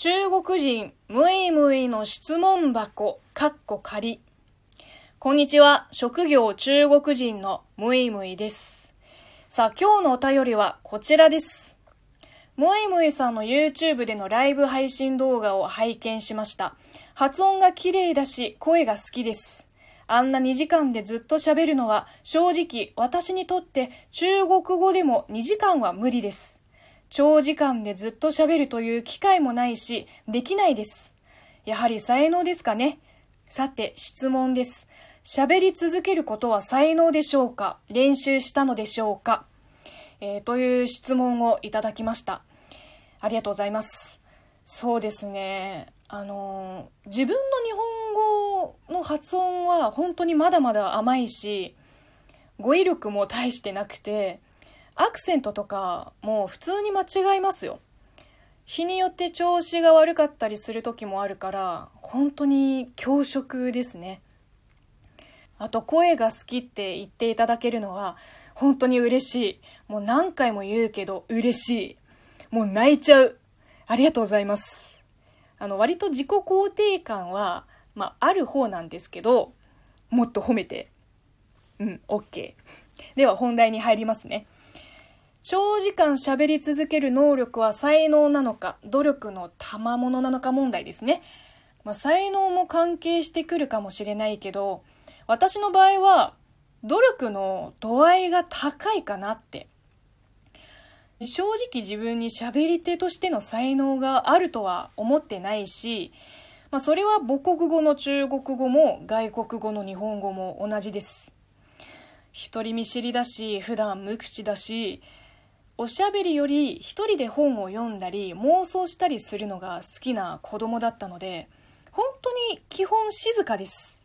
中国人ムイムイの質問箱、かっこ仮。こんにちは。職業中国人のムイムイです。さあ、今日のお便りはこちらです。ムイムイさんの YouTube でのライブ配信動画を拝見しました。発音が綺麗だし、声が好きです。あんな2時間でずっと喋るのは、正直私にとって中国語でも2時間は無理です。長時間でずっと喋るという機会もないし、できないです。やはり才能ですかね。さて、質問です。喋り続けることは才能でしょうか？練習したのでしょうか？えー、という質問をいただきました。ありがとうございます。そうですね。あのー、自分の日本語の発音は本当にまだまだ甘いし、語彙力も大してなくて、アクセントとかもう普通に間違いますよ。日によって調子が悪かったりする時もあるから、本当に教職ですね。あと声が好きって言っていただけるのは本当に嬉しい。もう何回も言うけど嬉しい。もう泣いちゃう。ありがとうございます。あの割と自己肯定感は、まあ、ある方なんですけど、もっと褒めて。うん、OK。では本題に入りますね。長時間喋り続ける能力は才能なのか、努力の賜物なのか問題ですね。まあ、才能も関係してくるかもしれないけど、私の場合は、努力の度合いが高いかなって。正直自分に喋り手としての才能があるとは思ってないし、まあ、それは母国語の中国語も外国語の日本語も同じです。一人見知りだし、普段無口だし、おしゃべりより一人で本を読んだり妄想したりするのが好きな子供だったので本当に基本静かです。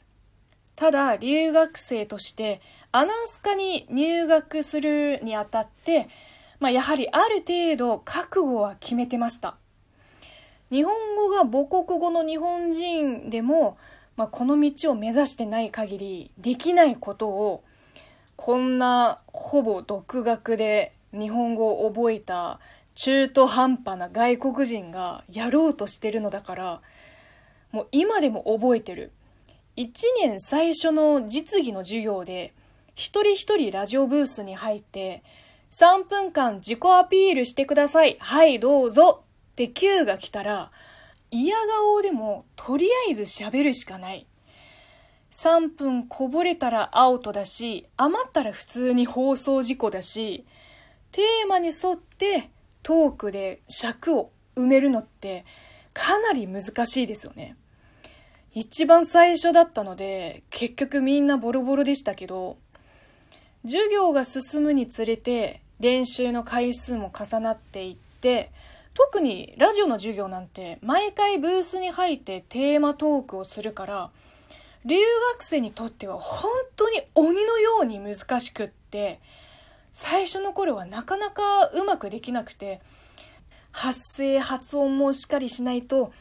ただ留学生としてアナウンス科に入学するにあたって、まあ、やはりある程度覚悟は決めてました。日本語が母国語の日本人でも、まあ、この道を目指してない限りできないことをこんなほぼ独学で日本語を覚えた中途半端な外国人がやろうとしてるのだからもう今でも覚えてる。1年最初の実技の授業で一人一人ラジオブースに入って3分間自己アピールしてください。はいどうぞ。って Q が来たら嫌顔でもとりあえず喋るしかない。3分こぼれたらアウトだし余ったら普通に放送事故だしテーマに沿ってトークで尺を埋めるのってかなり難しいですよね。一番最初だったので結局みんなボロボロでしたけど授業が進むにつれて練習の回数も重なっていって特にラジオの授業なんて毎回ブースに入ってテーマトークをするから留学生にとっては本当に鬼のように難しくって最初の頃はなかなかうまくできなくて発声発音もしっかりしないと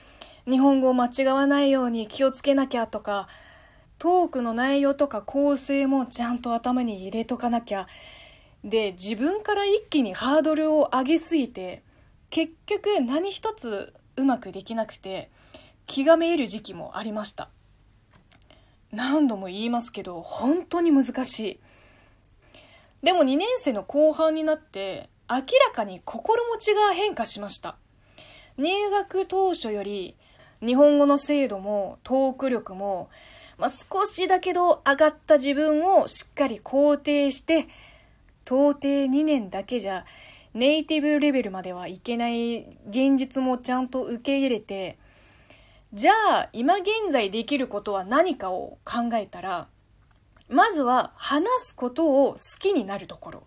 日本語を間違わないように気をつけなきゃとかトークの内容とか構成もちゃんと頭に入れとかなきゃ。で自分から一気にハードルを上げすぎて結局何一つうまくできなくて気がめいる時期もありました。何度も言いますけど本当に難しい。でも2年生の後半になって明らかに心持ちが変化しました。入学当初より日本語の精度もトーク力も、まあ、少しだけど上がった自分をしっかり肯定して到底2年だけじゃネイティブレベルまではいけない現実もちゃんと受け入れてじゃあ今現在できることは何かを考えたらまずは話すことを好きになるところ、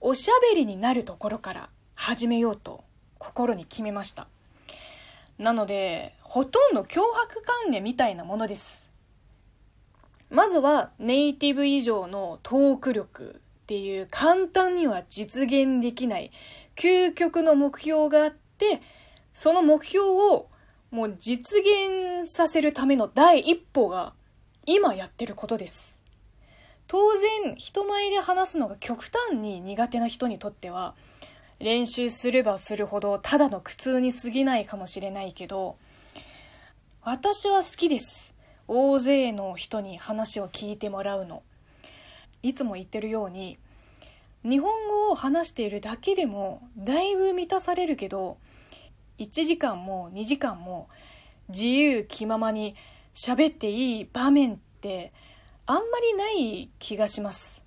おしゃべりになるところから始めようと心に決めました。なので、ほとんど脅迫観念みたいなものです。まずはネイティブ以上のトーク力っていう簡単には実現できない究極の目標があって、その目標をもう実現させるための第一歩が今やってることです。当然人前で話すのが極端に苦手な人にとっては練習すればするほどただの苦痛に過ぎないかもしれないけど、私は好きです。大勢の人に話を聞いてもらうの。いつも言ってるように、日本語を話しているだけでもだいぶ満たされるけど、1時間も2時間も自由気ままに喋っていい場面ってあんまりない気がします。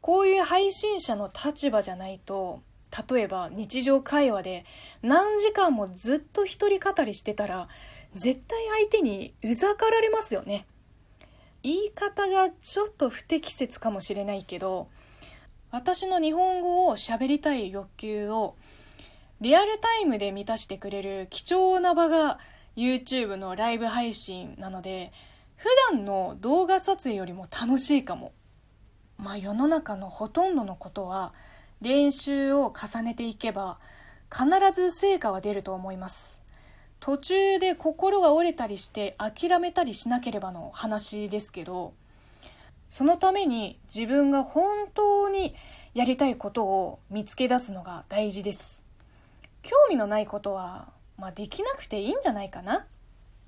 こういう配信者の立場じゃないと、例えば日常会話で何時間もずっと一人語りしてたら絶対相手にうざかられますよね。言い方がちょっと不適切かもしれないけど私の日本語を喋りたい欲求をリアルタイムで満たしてくれる貴重な場が YouTube のライブ配信なので普段の動画撮影よりも楽しいかも。まあ世の中のほとんどのことは練習を重ねていけば必ず成果は出ると思います。途中で心が折れたりして諦めたりしなければの話ですけどそのために自分が本当にやりたいことを見つけ出すのが大事です興味のないことは、まあ、できなくていいんじゃないかな